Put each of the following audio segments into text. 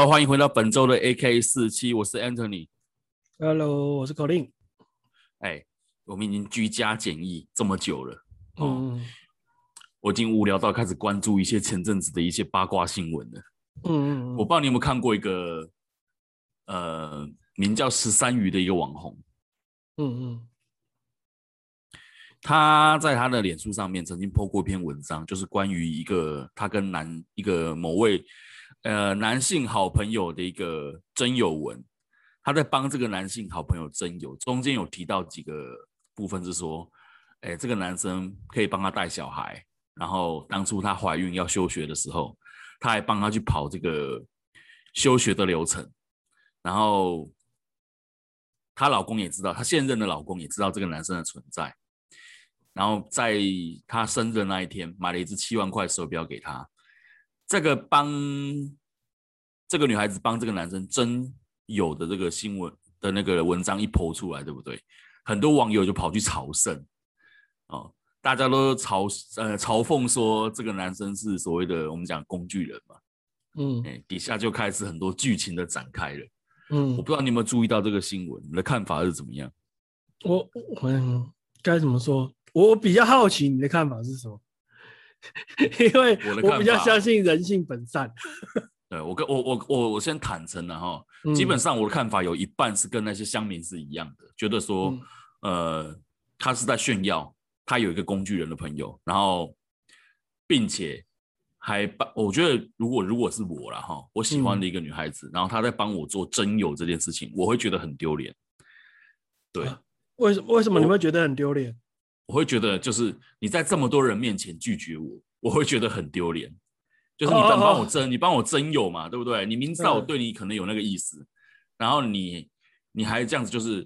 Hello，欢迎回到本周的 AK 四七，我是 Anthony。Hello，我是 Colin。哎，我们已经居家检疫这么久了，哦，嗯，我已经无聊到开始关注一些前阵子的一些八卦新闻了。嗯，我不知道你有没有看过一个，呃，名叫十三鱼的一个网红。嗯嗯。他在他的脸书上面曾经 po 过一篇文章，就是关于一个他跟男一个某位呃男性好朋友的一个征友文。他在帮这个男性好朋友征友，中间有提到几个部分是说，哎，这个男生可以帮他带小孩，然后当初他怀孕要休学的时候，他还帮他去跑这个休学的流程，然后她老公也知道，她现任的老公也知道这个男生的存在。然后在他生日的那一天，买了一只七万块手表给他。这个帮这个女孩子帮这个男生真有的这个新闻的那个文章一 po 出来，对不对？很多网友就跑去朝圣，哦，大家都嘲呃嘲讽说这个男生是所谓的我们讲工具人嘛，嗯，哎，底下就开始很多剧情的展开了，嗯，我不知道你有没有注意到这个新闻，你的看法是怎么样？我我该怎么说？我比较好奇你的看法是什么？因为我比较相信人性本善。对，我跟我我我我先坦诚了哈，基本上我的看法有一半是跟那些乡民是一样的，觉得说，呃，他是在炫耀，他有一个工具人的朋友，然后，并且还帮，我觉得如果如果是我了哈，我喜欢的一个女孩子，然后她在帮我做征友这件事情，我会觉得很丢脸。对，为什么为什么你会觉得很丢脸？我会觉得，就是你在这么多人面前拒绝我，我会觉得很丢脸。就是你帮帮我争，oh, oh, oh. 你帮我争友嘛，对不对？你明知道我对你可能有那个意思，嗯、然后你你还这样子，就是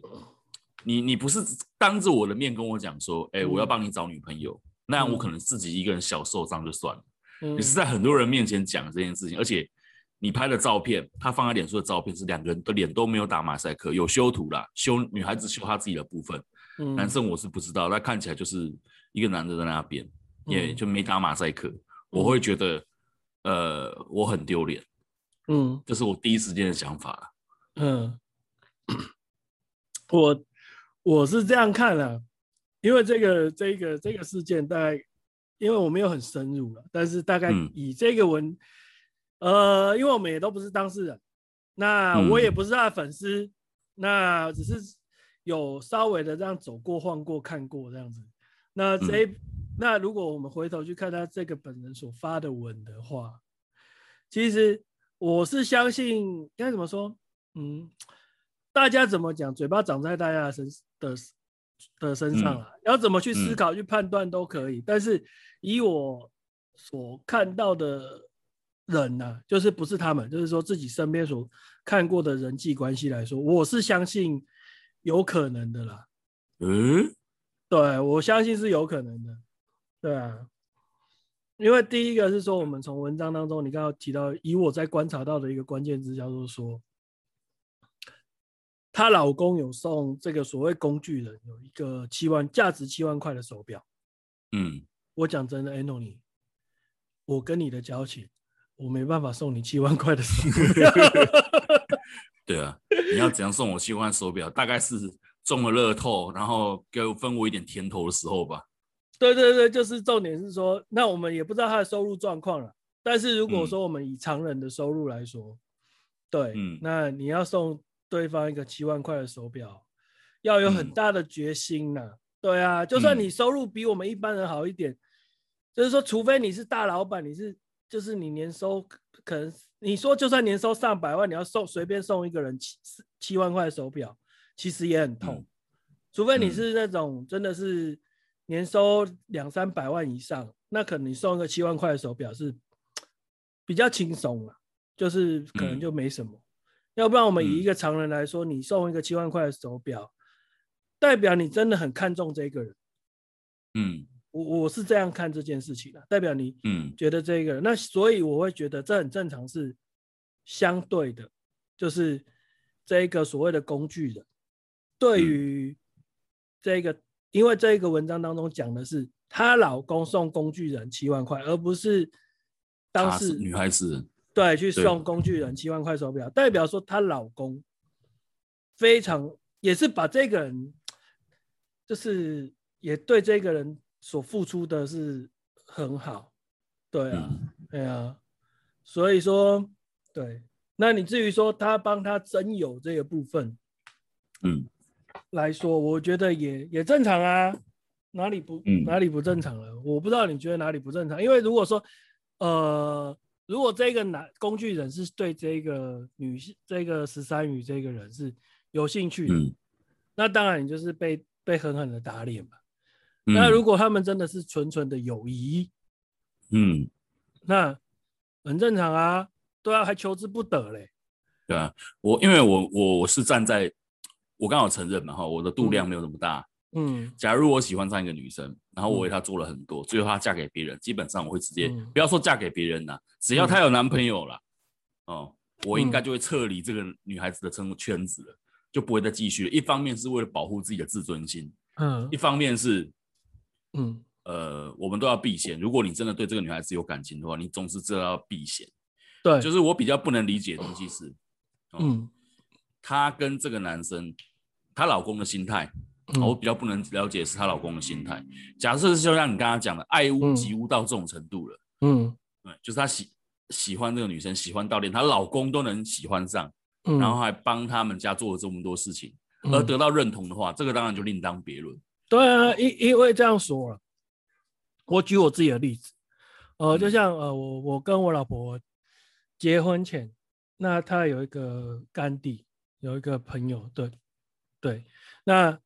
你你不是当着我的面跟我讲说，哎、欸，我要帮你找女朋友，嗯、那样我可能自己一个人小受伤就算了。嗯、你是在很多人面前讲这件事情，而且你拍的照片，他放在脸书的照片是两个人的脸都没有打马赛克，有修图啦，修女孩子修她自己的部分。嗯、男生我是不知道，但看起来就是一个男的在那边，也、嗯、就没打马赛克。嗯、我会觉得，呃，我很丢脸。嗯，这是我第一时间的想法。嗯，我我是这样看的、啊，因为这个这个这个事件大概，因为我没有很深入了，但是大概以这个文，嗯、呃，因为我们也都不是当事人，那我也不是他的粉丝，嗯、那只是。有稍微的这样走过、晃过、看过这样子，那这、嗯、那如果我们回头去看他这个本人所发的文的话，其实我是相信该怎么说，嗯，大家怎么讲，嘴巴长在大家的身的的身上啊，嗯、要怎么去思考、嗯、去判断都可以，但是以我所看到的人呢、啊，就是不是他们，就是说自己身边所看过的人际关系来说，我是相信。有可能的啦，嗯，对，我相信是有可能的，对啊，因为第一个是说，我们从文章当中，你刚刚提到，以我在观察到的一个关键字叫做说，她老公有送这个所谓工具人有一个七万价值七万块的手表，嗯，我讲真的，Anthony，我跟你的交情，我没办法送你七万块的手表。对啊，你要怎样送我七万手表？大概是中了乐透，然后给我分我一点甜头的时候吧。对对对，就是重点是说，那我们也不知道他的收入状况了。但是如果说我们以常人的收入来说，嗯、对，嗯，那你要送对方一个七万块的手表，要有很大的决心呐、啊。嗯、对啊，就算你收入比我们一般人好一点，嗯、就是说，除非你是大老板，你是就是你年收可能。你说就算年收上百万，你要送随便送一个人七七万块手表，其实也很痛。嗯、除非你是那种真的是年收两三百万以上，嗯、那可能你送一个七万块的手表是比较轻松了，就是可能就没什么。嗯、要不然我们以一个常人来说，你送一个七万块的手表，代表你真的很看重这个人。嗯。我我是这样看这件事情的，代表你嗯。觉得这个，嗯、那所以我会觉得这很正常，是相对的，就是这个所谓的工具人，对于这个，嗯、因为这个文章当中讲的是她老公送工具人七万块，而不是当事女孩子，对，去送工具人七万块手表，代表说她老公非常也是把这个人，就是也对这个人所付出的是很好，对啊，嗯、对啊，所以说对，那你至于说他帮他征友这个部分，嗯，来说，我觉得也也正常啊，哪里不、嗯、哪里不正常了？我不知道你觉得哪里不正常，因为如果说呃。如果这个男工具人是对这个女性，这个十三余这个人是有兴趣的，嗯、那当然你就是被被狠狠的打脸嘛。嗯、那如果他们真的是纯纯的友谊，嗯，那很正常啊，对啊，还求之不得嘞。对啊，我因为我我我是站在我刚好承认嘛哈，我的度量没有那么大。嗯。嗯，假如我喜欢上一个女生，然后我为她做了很多，嗯、最后她嫁给别人，基本上我会直接、嗯、不要说嫁给别人呐，只要她有男朋友了，嗯、哦，我应该就会撤离这个女孩子的生活圈子了，就不会再继续了。一方面是为了保护自己的自尊心，嗯，一方面是，嗯，呃，我们都要避嫌。如果你真的对这个女孩子有感情的话，你总是知道要避嫌。对，就是我比较不能理解的东西是，哦、嗯，她跟这个男生，她老公的心态。嗯、我比较不能了解是她老公的心态。假设就像你刚刚讲的，爱屋及乌到这种程度了，嗯，对，就是她喜喜欢这个女生，喜欢到连她老公都能喜欢上，嗯、然后还帮他们家做了这么多事情，嗯、而得到认同的话，这个当然就另当别论。对啊，因因为这样说了，我举我自己的例子，呃，就像呃，我我跟我老婆结婚前，那她有一个干弟，有一个朋友，对对，那。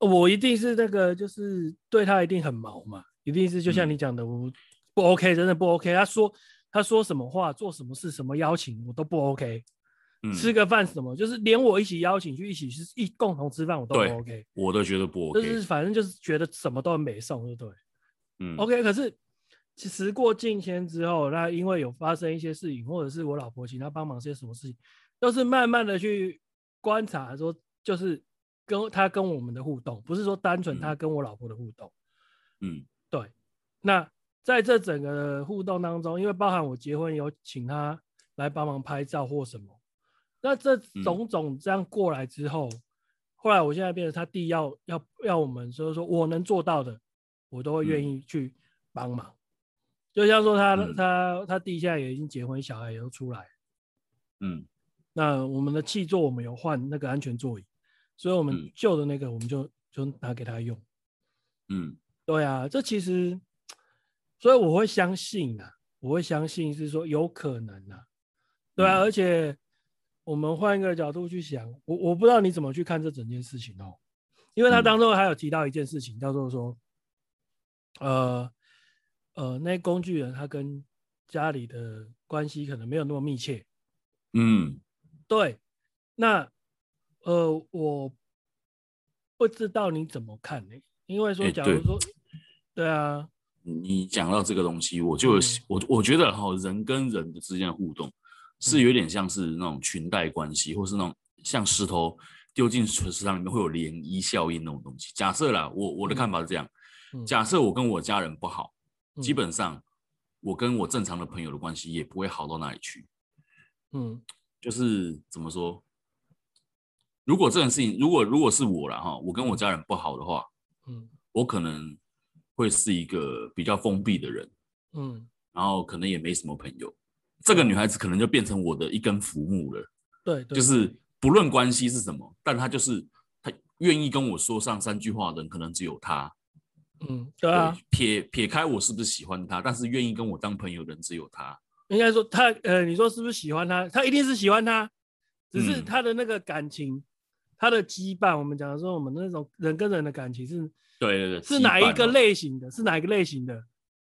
我一定是那个，就是对他一定很毛嘛，一定是就像你讲的，我不 OK，真的不 OK。他说他说什么话，做什么事，什么邀请我都不 OK。嗯，吃个饭什么，就是连我一起邀请去一起是一共同吃饭，我都不 OK。我都觉得不 OK，就是反正就是觉得什么都很美送，对不对？嗯，OK。可是时过境迁之后，那因为有发生一些事情，或者是我老婆请他帮忙些什么事情，都是慢慢的去观察，说就是。跟他跟我们的互动，不是说单纯他跟我老婆的互动，嗯，对。那在这整个互动当中，因为包含我结婚有请他来帮忙拍照或什么，那这种种这样过来之后，嗯、后来我现在变成他弟要要要我们，所以说我能做到的，我都会愿意去帮忙。嗯、就像说他、嗯、他他弟现在也已经结婚，小孩也都出来，嗯，那我们的汽座我们有换那个安全座椅。所以，我们旧的那个，我们就、嗯、就拿给他用。嗯，对啊，这其实，所以我会相信啊，我会相信是说有可能啊，对啊，嗯、而且我们换一个角度去想，我我不知道你怎么去看这整件事情哦，因为他当中还有提到一件事情，叫做说，呃呃，那工具人他跟家里的关系可能没有那么密切。嗯，对，那。呃，我不知道你怎么看呢？因为说，假如说，欸、对，对啊，你讲到这个东西，我就、嗯、我我觉得哈，人跟人的之间的互动是有点像是那种裙带关系，嗯、或是那种像石头丢进水池塘里面会有涟漪效应那种东西。假设啦，我我的看法是这样：嗯、假设我跟我家人不好，嗯、基本上我跟我正常的朋友的关系也不会好到哪里去。嗯，就是怎么说？如果这件事情，如果如果是我了哈，我跟我家人不好的话，嗯，我可能会是一个比较封闭的人，嗯，然后可能也没什么朋友，这个女孩子可能就变成我的一根浮木了，对，就是不论关系是什么，但她就是她愿意跟我说上三句话的人，可能只有她，嗯，对啊，撇撇开我是不是喜欢她，但是愿意跟我当朋友的人只有她。应该说她，呃，你说是不是喜欢她？她一定是喜欢她，只是她的那个感情。嗯他的羁绊，我们讲的说，我们那种人跟人的感情是，对对对，是哪一个类型的？是哪一个类型的？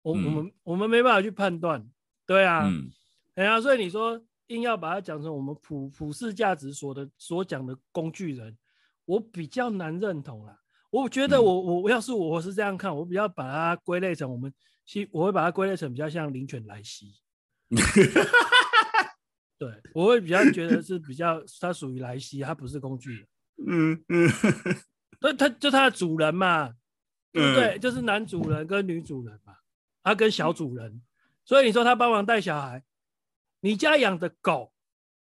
我、嗯、我们我们没办法去判断，对啊，嗯，哎呀、啊，所以你说硬要把它讲成我们普普世价值所的所讲的工具人，我比较难认同啦。我觉得我我、嗯、要是我是这样看，我比较把它归类成我们西，我会把它归类成比较像灵犬莱西。对，我会比较觉得是比较，它属于莱西，它不是工具人。嗯嗯，那它就它的主人嘛，对不对？嗯、就是男主人跟女主人嘛，他跟小主人，所以你说他帮忙带小孩，你家养的狗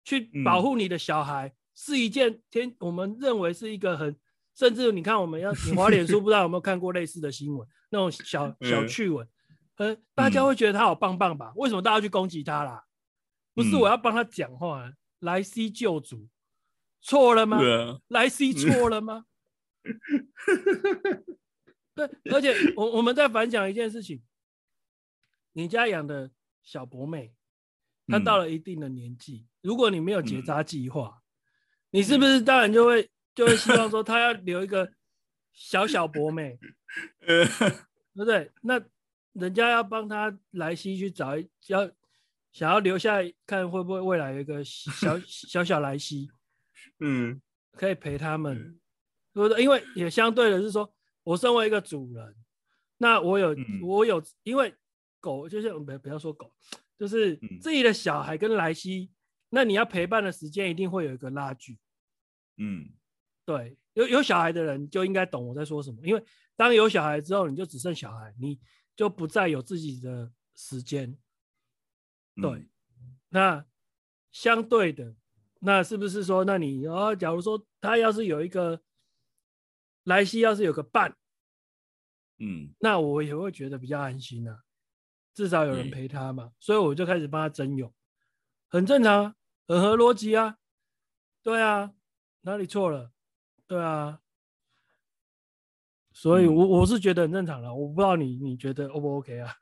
去保护你的小孩，嗯、是一件天，我们认为是一个很，甚至你看我们要你滑脸书，不知道有没有看过类似的新闻，那种小小趣闻，呃、嗯，大家会觉得他好棒棒吧？为什么大家去攻击他啦？不是我要帮他讲话，嗯、莱西救主错了吗？莱西错了吗？对，而且我我们在反讲一件事情，你家养的小博美，他到了一定的年纪，嗯、如果你没有结扎计划，嗯、你是不是当然就会就会希望说他要留一个小小博美，对不对？那人家要帮他莱西去找一要想要留下看会不会未来有一个小小小莱西，嗯，可以陪他们，对不对？因为也相对的是说。我身为一个主人，那我有、嗯、我有，因为狗就是不不要说狗，就是自己的小孩跟莱西，嗯、那你要陪伴的时间一定会有一个拉锯。嗯，对，有有小孩的人就应该懂我在说什么，因为当有小孩之后，你就只剩小孩，你就不再有自己的时间。对，嗯、那相对的，那是不是说，那你哦，假如说他要是有一个。莱西要是有个伴，嗯，那我也会觉得比较安心啊，至少有人陪他嘛，嗯、所以我就开始帮他征友，很正常，很合逻辑啊，对啊，哪里错了？对啊，所以我我是觉得很正常了，我不知道你你觉得 O 不 OK 啊？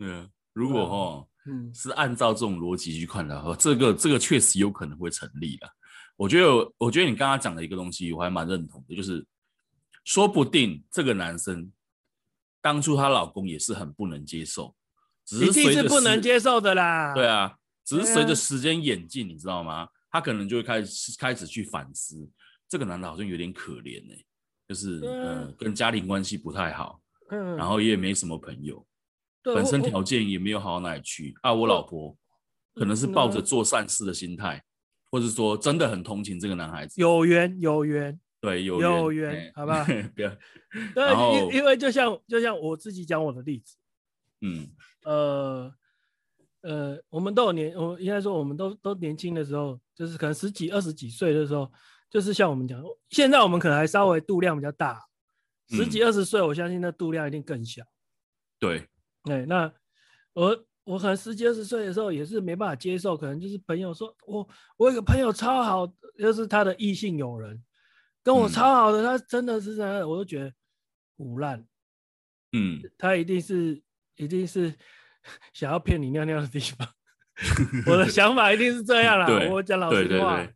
嗯，如果哈，嗯，是按照这种逻辑去看的话，这个这个确实有可能会成立的。我觉得，我觉得你刚刚讲的一个东西，我还蛮认同的，就是。说不定这个男生当初她老公也是很不能接受，只是随着不能接受的啦。对啊，只是随着时间演进，你知道吗？他可能就会开始开始去反思，这个男的好像有点可怜呢、欸，就是呃跟家庭关系不太好，嗯，然后也没什么朋友，本身条件也没有好到哪里去啊。我老婆可能是抱着做善事的心态，或者说真的很同情这个男孩子，有缘有缘。对，有有缘，好吧？不要。对，因因为就像就像我自己讲我的例子，嗯，呃呃，我们都有年，我应该说我们都都年轻的时候，就是可能十几、二十几岁的时候，就是像我们讲，现在我们可能还稍微度量比较大，十几、二十岁，我相信那度量一定更小。对，对，那我我可能十几、二十岁的时候也是没办法接受，可能就是朋友说我我有个朋友超好，就是他的异性友人。跟我超好的，嗯、他真的是这样，我都觉得腐烂。嗯，他一定是一定是 想要骗你尿尿的地方。我的想法一定是这样啦。对我讲老实话，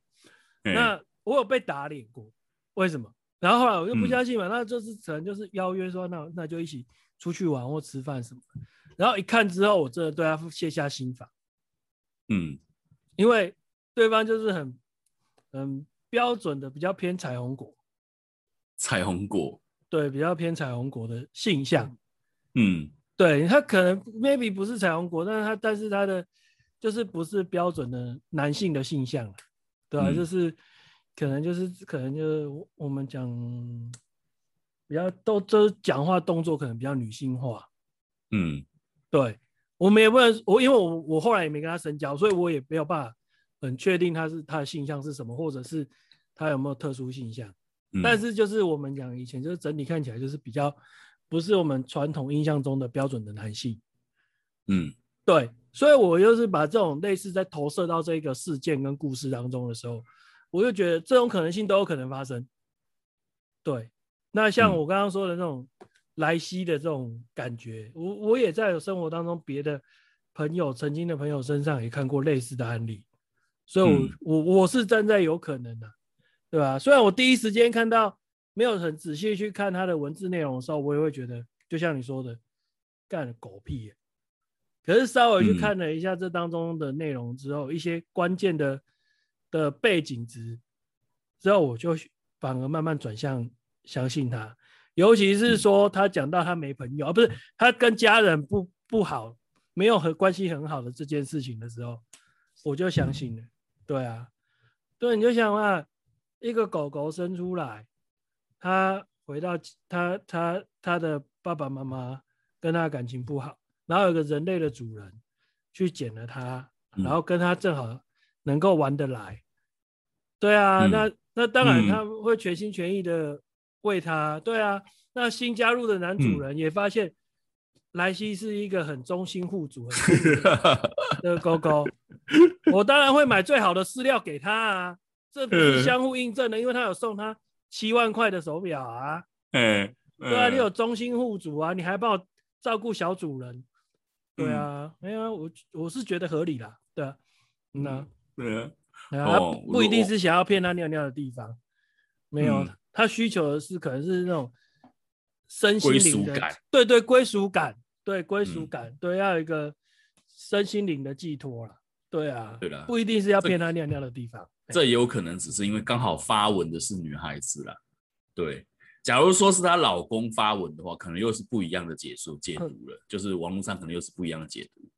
那我有被打脸过，为什么？然后后来我就不相信嘛，嗯、那就是可能就是邀约说，那那就一起出去玩或吃饭什么。然后一看之后，我真的对他卸下心防。嗯，因为对方就是很嗯。标准的比较偏彩虹果，彩虹果，对，比较偏彩虹果的性向，嗯，对，他可能 maybe 不是彩虹国，但是他但是他的就是不是标准的男性的性向，对吧、啊？嗯、就是可能就是可能就是我们讲比较都都讲话动作可能比较女性化，嗯，对，我们也不能我因为我我后来也没跟他深交，所以我也没有办法。很确定他是他的性向是什么，或者是他有没有特殊性向，嗯、但是就是我们讲以前就是整体看起来就是比较不是我们传统印象中的标准的男性，嗯，对，所以我就是把这种类似在投射到这个事件跟故事当中的时候，我就觉得这种可能性都有可能发生。对，那像我刚刚说的那种莱西的这种感觉，我我也在生活当中别的朋友曾经的朋友身上也看过类似的案例。所以我，我我我是站在有可能的，对吧？虽然我第一时间看到没有很仔细去看他的文字内容的时候，我也会觉得，就像你说的，干了狗屁啊。可是稍微去看了一下这当中的内容之后，一些关键的的背景值之后，我就反而慢慢转向相信他。尤其是说他讲到他没朋友，啊不是他跟家人不不好，没有和关系很好的这件事情的时候，我就相信了。对啊，对，你就想啊，一个狗狗生出来，它回到他他他的爸爸妈妈跟他感情不好，然后有个人类的主人去捡了他，然后跟他正好能够玩得来。嗯、对啊，嗯、那那当然他会全心全意的为他。对啊，那新加入的男主人也发现莱西是一个很忠心护主的 狗狗，我当然会买最好的饲料给他啊，这不是相互印证的，因为他有送他七万块的手表啊。嗯，对啊，你有忠心护主啊，你还帮我照顾小主人。对啊，没有、嗯哎，我我是觉得合理啦，对啊，嗯啊，对啊，他不一定是想要骗他尿尿的地方，没有，嗯、他需求的是可能是那种身心灵的，对对，归属感，对归属感，嗯、对，要有一个身心灵的寄托啦，对啊，不一定是要骗他尿尿的地方，这也有可能只是因为刚好发文的是女孩子啦，对。假如说是她老公发文的话，可能又是不一样的解说解读了，嗯、就是网络上可能又是不一样的解读。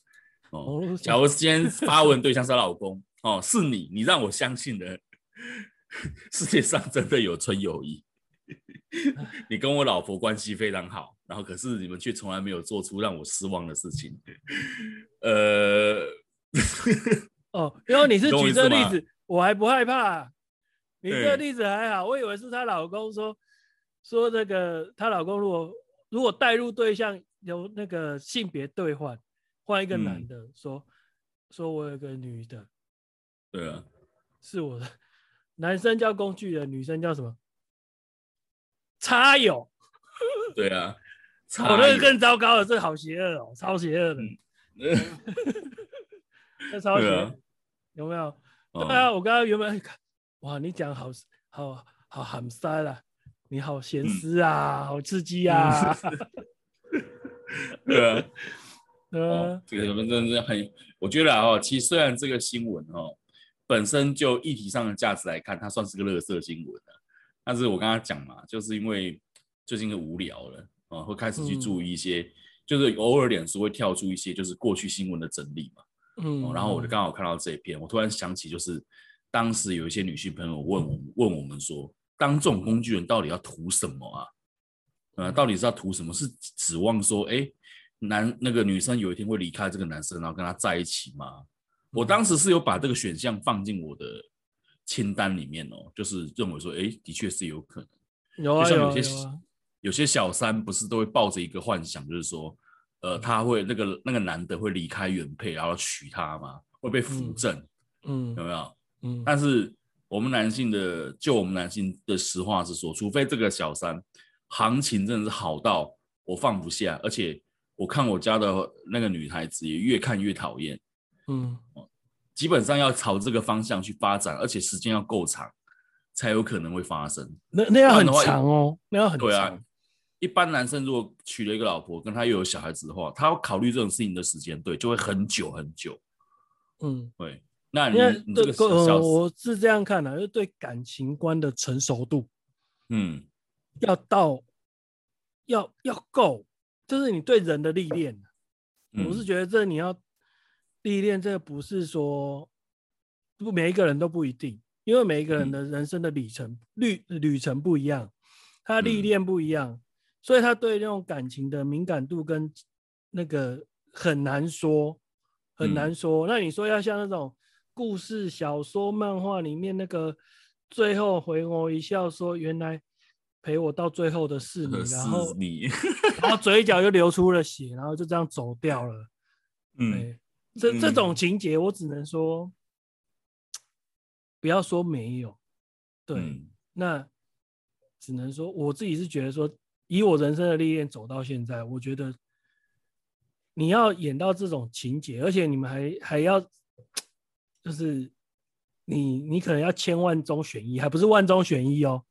哦，假如今天发文对象是她老公，哦，是你，你让我相信的，世界上真的有纯友谊。你跟我老婆关系非常好，然后可是你们却从来没有做出让我失望的事情。呃，哦，因为你是举这个例子，我还不害怕。你这个例子还好，我以为是她老公说。说这个她老公如果如果带入对象有那个性别兑换，换一个男的说，嗯、说我有个女的，对啊，是我的，男生叫工具人，女生叫什么？插友，对啊，我那个更糟糕了，这好邪恶哦，超邪恶的，这超邪，啊、有没有？对啊，我刚刚原本哇，你讲好好好含塞了。你好咸湿啊，嗯、好刺激啊！对啊，呃，这个真的是很，我觉得啊，其实虽然这个新闻哦，本身就议题上的价值来看，它算是个垃圾新闻，但是我刚刚讲嘛，就是因为最近就无聊了啊，会开始去注意一些，嗯、就是偶尔脸书会跳出一些就是过去新闻的整理嘛，嗯，然后我就刚好看到这一篇，我突然想起，就是当时有一些女性朋友问我问我们说。当这种工具人到底要图什么啊？呃，到底是要图什么？是指望说，哎，男那个女生有一天会离开这个男生，然后跟他在一起吗？我当时是有把这个选项放进我的清单里面哦，就是认为说，哎，的确是有可能。有啊，就像有些有啊有啊有些小三不是都会抱着一个幻想，就是说，呃，他会那个那个男的会离开原配，然后娶她吗？会被扶正？嗯，有没有？嗯，但是。我们男性的，就我们男性的实话是说，除非这个小三行情真的是好到我放不下，而且我看我家的那个女孩子也越看越讨厌，嗯，基本上要朝这个方向去发展，而且时间要够长，才有可能会发生。那那要很长哦，那样很长。对啊，一般男生如果娶了一个老婆，跟他又有小孩子的话，他要考虑这种事情的时间，对，就会很久很久。嗯，对。那你，你这个呃，我是这样看的，啊，就对感情观的成熟度，嗯，要到要要够，就是你对人的历练。嗯，我是觉得这你要历练，这个不是说不每一个人都不一定，因为每一个人的人生的里程旅，嗯，旅程不一样，他历练不一样，嗯，所以他对那种感情的敏感度跟那个很难说，很难说。嗯，那你说要像那种。故事、小说、漫画里面那个最后回眸一笑，说原来陪我到最后的是你，然后你，然后嘴角又流出了血，然后就这样走掉了。嗯，这这种情节我只能说，不要说没有，对，嗯、那只能说我自己是觉得说，以我人生的历练走到现在，我觉得你要演到这种情节，而且你们还还要。就是你，你可能要千万中选一，还不是万中选一哦，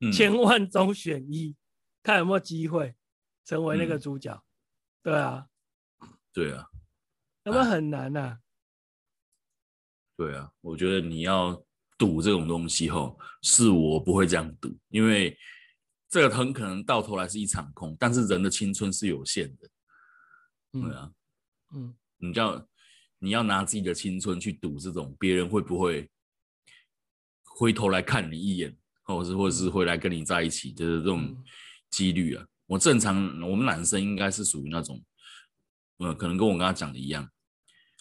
嗯、千万中选一，看有没有机会成为那个主角。嗯、对啊，对啊，那么很难呐、啊。对啊，我觉得你要赌这种东西吼，是我不会这样赌，因为这个很可能到头来是一场空。但是人的青春是有限的，对啊，嗯，你叫。你要拿自己的青春去赌这种别人会不会回头来看你一眼，或者是或者是会来跟你在一起，就是这种几率啊。我正常，我们男生应该是属于那种，呃，可能跟我刚刚讲的一样，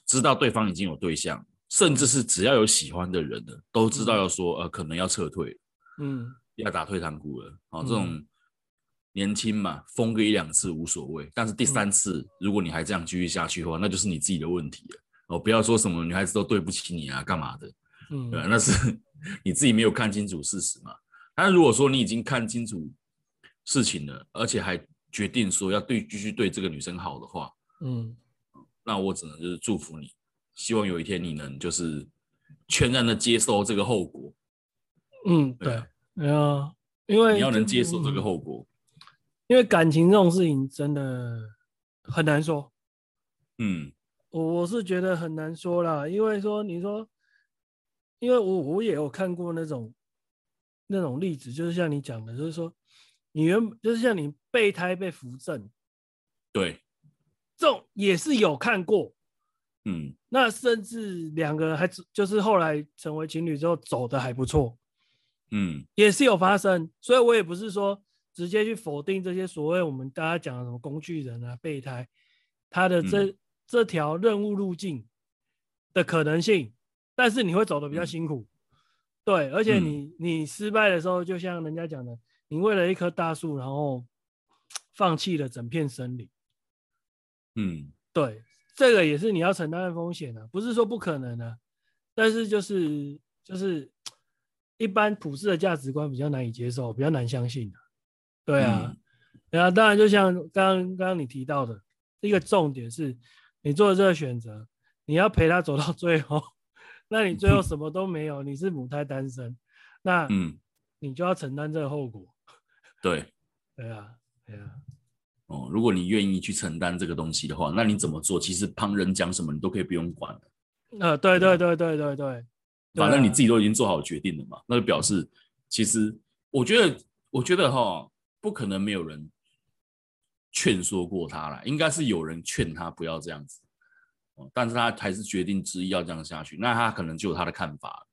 知道对方已经有对象，甚至是只要有喜欢的人的，都知道要说呃可能要撤退，嗯，要打退堂鼓了。好，这种年轻嘛，疯个一两次无所谓，但是第三次如果你还这样继续下去的话，那就是你自己的问题了。哦，不要说什么女孩子都对不起你啊，干嘛的？嗯，对，那是 你自己没有看清楚事实嘛。但如果说你已经看清楚事情了，而且还决定说要对继续对这个女生好的话，嗯，那我只能就是祝福你，希望有一天你能就是全然的接受这个后果。嗯，对，对啊，因为你要能接受这个后果，因为感情这种事情真的很难说。嗯，我我是觉得很难说啦，因为说你说，因为我我也有看过那种那种例子，就是像你讲的，就是说。你原就是像你备胎被扶正，对，这种也是有看过，嗯，那甚至两个人还就是后来成为情侣之后走的还不错，嗯，也是有发生，所以我也不是说直接去否定这些所谓我们大家讲的什么工具人啊、备胎，他的这、嗯、这条任务路径的可能性，但是你会走的比较辛苦，嗯、对，而且你、嗯、你失败的时候，就像人家讲的。你为了一棵大树，然后放弃了整片森林。嗯，对，这个也是你要承担的风险的，不是说不可能的，但是就是就是一般普世的价值观比较难以接受，比较难相信的。对啊，嗯、然后当然就像刚刚刚刚你提到的，一个重点是你做的这个选择，你要陪他走到最后，那你最后什么都没有，你是母胎单身，那嗯，你就要承担这个后果。对，对啊，对啊，哦，如果你愿意去承担这个东西的话，那你怎么做？其实旁人讲什么，你都可以不用管了。呃，对对对对对对，反正你自己都已经做好决定了嘛，那就表示，其实我觉得，我觉得哈，不可能没有人劝说过他啦，应该是有人劝他不要这样子，但是他还是决定执意要这样下去，那他可能就有他的看法，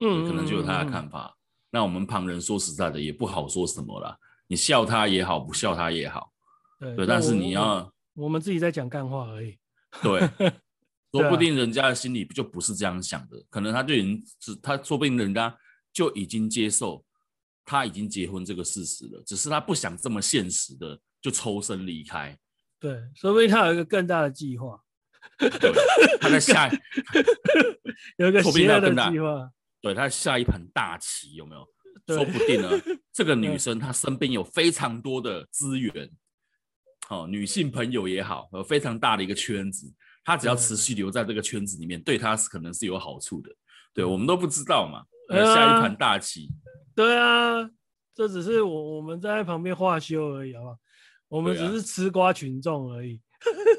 嗯，可能就有他的看法。那我们旁人说实在的也不好说什么了。你笑他也好，不笑他也好，对，对，但是你要我，我们自己在讲干话而已。对，说不定人家的心里就不是这样想的，啊、可能他就已经是他，说不定人家就已经接受他已经结婚这个事实了，只是他不想这么现实的就抽身离开。对，说不定他有一个更大的计划，对他在下 有一个邪恶的计划，对，他下一盘大棋，有没有？说不定呢，这个女生她身边有非常多的资源，哦，女性朋友也好，有非常大的一个圈子，她只要持续留在这个圈子里面，对他是可能是有好处的。对，我们都不知道嘛，下一盘大棋。对啊，这只是我我们在旁边画休而已，好不好？我们只是吃瓜群众而已。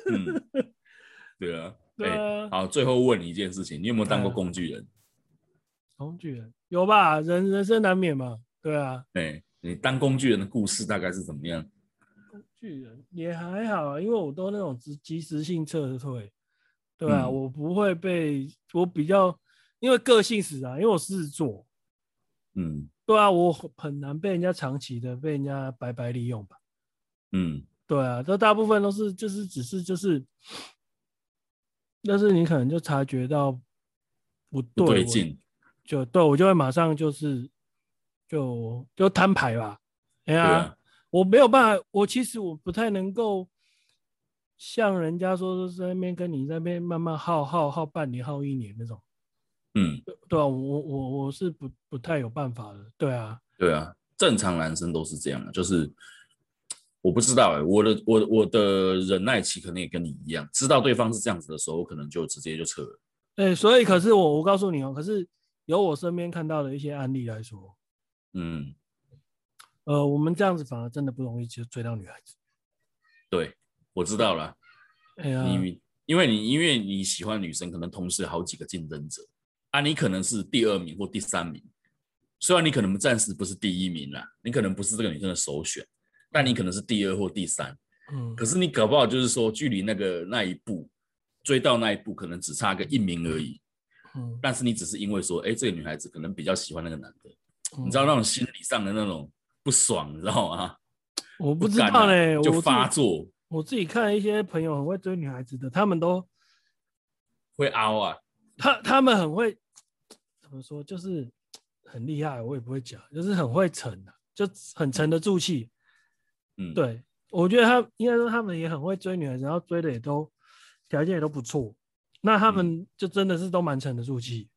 嗯，对啊，对啊。好，最后问你一件事情，你有没有当过工具人？工具人有吧，人人生难免嘛，对啊。哎，你当工具人的故事大概是怎么样？工具人也还好啊，因为我都那种即即时性撤退，对啊，嗯、我不会被我比较，因为个性使然，因为我狮子座，嗯，对啊，我很难被人家长期的被人家白白利用吧，嗯，对啊，这大部分都是就是只是就是，但是你可能就察觉到不对，不对劲。就对我就会马上就是就就摊牌吧，哎呀，啊、我没有办法，我其实我不太能够像人家说是在那边跟你在那边慢慢耗耗耗半年耗一年那种，嗯，对啊，我我我是不不太有办法的，对啊，对啊，正常男生都是这样的，就是我不知道哎、欸，我的我我的忍耐期可能也跟你一样，知道对方是这样子的时候，我可能就直接就撤了，哎、欸，所以可是我我告诉你哦，可是。由我身边看到的一些案例来说，嗯，呃，我们这样子反而真的不容易就追到女孩子。对，我知道了。哎呀，你因为你因为你喜欢女生，可能同时好几个竞争者啊，你可能是第二名或第三名，虽然你可能暂时不是第一名啦，你可能不是这个女生的首选，但你可能是第二或第三。嗯，可是你搞不好就是说，距离那个那一步追到那一步，可能只差个一名而已。嗯，但是你只是因为说，哎、欸，这个女孩子可能比较喜欢那个男的，嗯、你知道那种心理上的那种不爽，你知道吗？我不知道嘞，就发作。我自己看一些朋友很会追女孩子的，他们都会凹啊。他他们很会怎么说，就是很厉害，我也不会讲，就是很会沉的、啊，就很沉得住气。嗯，对，我觉得他应该说他们也很会追女孩子，然后追的也都条件也都不错。那他们就真的是都蛮沉得住气。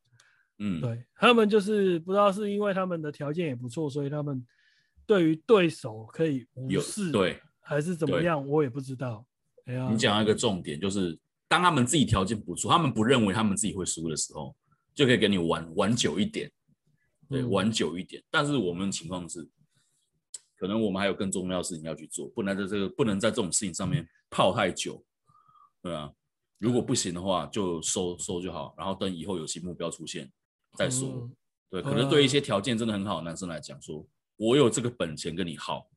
嗯，对他们就是不知道是因为他们的条件也不错，所以他们对于对手可以无视，对，还是怎么样，我也不知道。哎呀，你讲到一个重点，就是当他们自己条件不错，他们不认为他们自己会输的时候，就可以跟你玩玩久一点，对，嗯、玩久一点。但是我们的情况是，可能我们还有更重要的事情要去做，不能在这个不能在这种事情上面泡太久，对啊。如果不行的话，就收收就好，然后等以后有新目标出现。再说，嗯、对，可能对一些条件真的很好的男生来讲，说我有这个本钱跟你耗，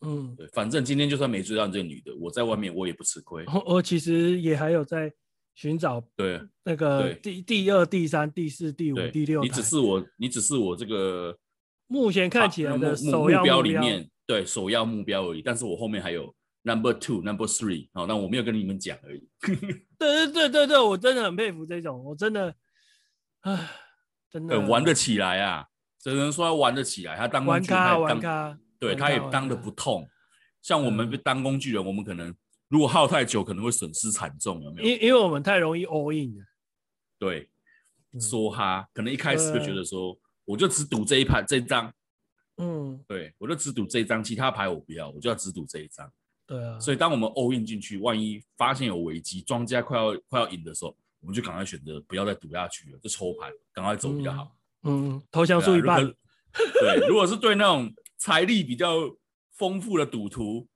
嗯，对，反正今天就算没追到这个女的，我在外面我也不吃亏。我其实也还有在寻找，对，那个第第二、第三、第四、第五、第六，你只是我，你只是我这个目前看起来的首要目标里面，对，首要目标而已。但是我后面还有 number two、number three，好，那我没有跟你们讲而已。对对对对对，我真的很佩服这种，我真的，唉。真的很玩得起来啊！只能说他玩得起来，他当工具人，他当对，他也当得不痛。像我们当工具人，我们可能如果耗太久，可能会损失惨重，有没有？因因为我们太容易 all in 了。对，梭哈，可能一开始就觉得说，我就只赌这一盘这一张。嗯，对，我就只赌这一张，其他牌我不要，我就要只赌这一张。对啊。所以当我们 all in 进去，万一发现有危机，庄家快要快要赢的时候。我们就赶快选择不要再赌下去了，就抽牌，赶快走比较好。嗯，嗯，投降输一半。对，如果是对那种财力比较丰富的赌徒，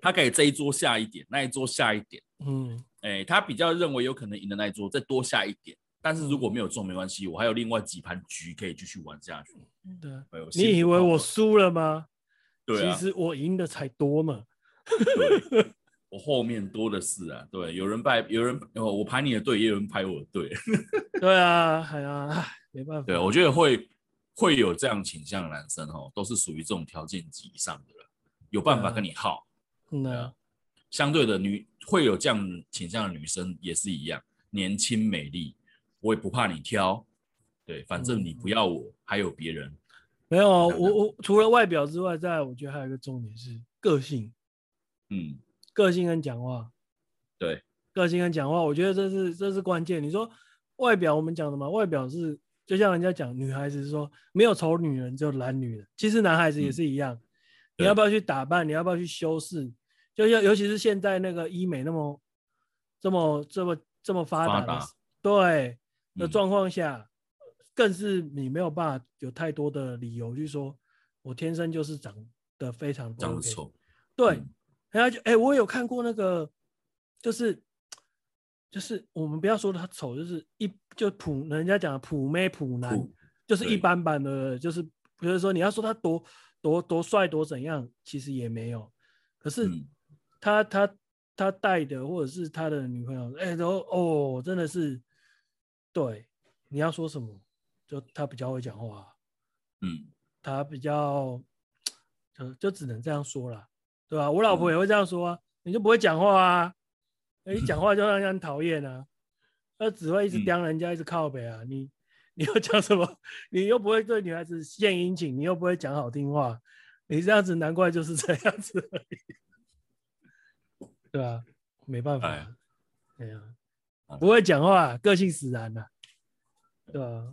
他可以这一桌下一点，那一桌下一点。嗯，哎、欸，他比较认为有可能赢的那一桌再多下一点。但是如果没有中没关系，我还有另外几盘局可以继续玩下去。对，你以为我输了吗？对、啊，其实我赢的才多嘛。对我后面多的是啊，对，有人拜，有人哦，我排你的队，也有人排我的队。对啊，哎呀，没办法。对，我觉得会会有这样倾向的男生哦，都是属于这种条件级以上的了，有办法跟你耗。嗯。相对的女会有这样倾向的女生也是一样，年轻美丽，我也不怕你挑。对，反正你不要我，嗯、还有别人。没有，我我除了外表之外，再来我觉得还有一个重点是个性。嗯。个性跟讲话，对，个性跟讲话，我觉得这是这是关键。你说外表，我们讲的嘛，外表是就像人家讲，女孩子是说没有丑女人，只有懒女人。其实男孩子也是一样，嗯、你要不要去打扮，你要不要去修饰？就像尤其是现在那个医美那么这么这么这么发达的，对的状况下，嗯、更是你没有办法有太多的理由去说，我天生就是长得非常长得丑，对。嗯然后就哎，我有看过那个，就是就是我们不要说他丑，就是一就普人家讲普妹普男，普就是一般般的，就是比如说你要说他多多多帅多怎样，其实也没有。可是他、嗯、他他带的或者是他的女朋友，哎，都哦，真的是对。你要说什么，就他比较会讲话，嗯，他比较就就只能这样说了。对吧？我老婆也会这样说啊，你就不会讲话啊？你 讲话就让人讨厌啊，那只会一直刁人家，一直靠北啊。你你又讲什么？你又不会对女孩子献殷勤，你又不会讲好听话，你这样子难怪就是这样子而已。对吧？没办法，哎呀，不会讲话，个性使然呐，对吧？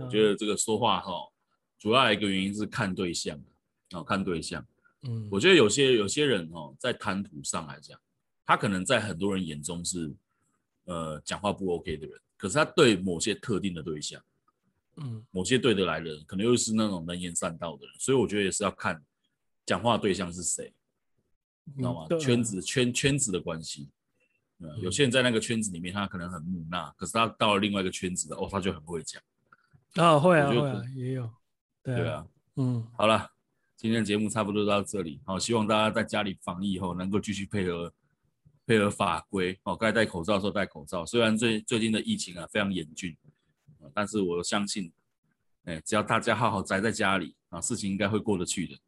我觉得这个说话哈，主要一个原因是看对象，哦，看对象。嗯，我觉得有些有些人哦，在谈吐上来讲，他可能在很多人眼中是，呃，讲话不 OK 的人，可是他对某些特定的对象，嗯，某些对得来的人，可能又是那种能言善道的人，所以我觉得也是要看讲话的对象是谁，你知道吗？嗯、圈子圈圈子的关系，嗯，有些人在那个圈子里面，他可能很木讷，可是他到了另外一个圈子的哦，他就很会讲，啊、哦，会啊，会啊，也有，对啊，对啊。嗯，好了。今天的节目差不多到这里，好，希望大家在家里防疫后能够继续配合配合法规，哦，该戴口罩的时候戴口罩。虽然最最近的疫情啊非常严峻，但是我相信，哎，只要大家好好宅在家里啊，事情应该会过得去的。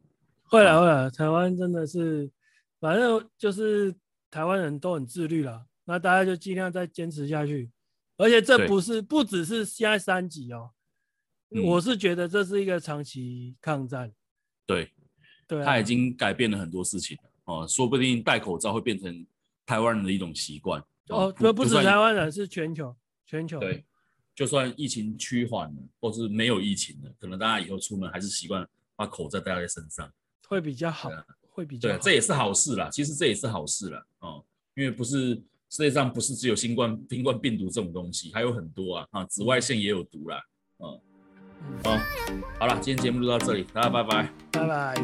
会了会了，台湾真的是，反正就是台湾人都很自律啦，那大家就尽量再坚持下去，而且这不是不只是现在三级哦，我是觉得这是一个长期抗战。对，对，他已经改变了很多事情哦，说不定戴口罩会变成台湾人的一种习惯哦，不不止台湾人，是全球全球。对，就算疫情趋缓了，或是没有疫情了，可能大家以后出门还是习惯把口罩戴在身上，会比较好，会比较好。对，这也是好事啦，其实这也是好事啦。哦，因为不是世界上不是只有新冠新冠病毒这种东西，还有很多啊啊，紫外线也有毒啦，嗯，好，好了，今天节目就到这里，大家拜拜，拜拜。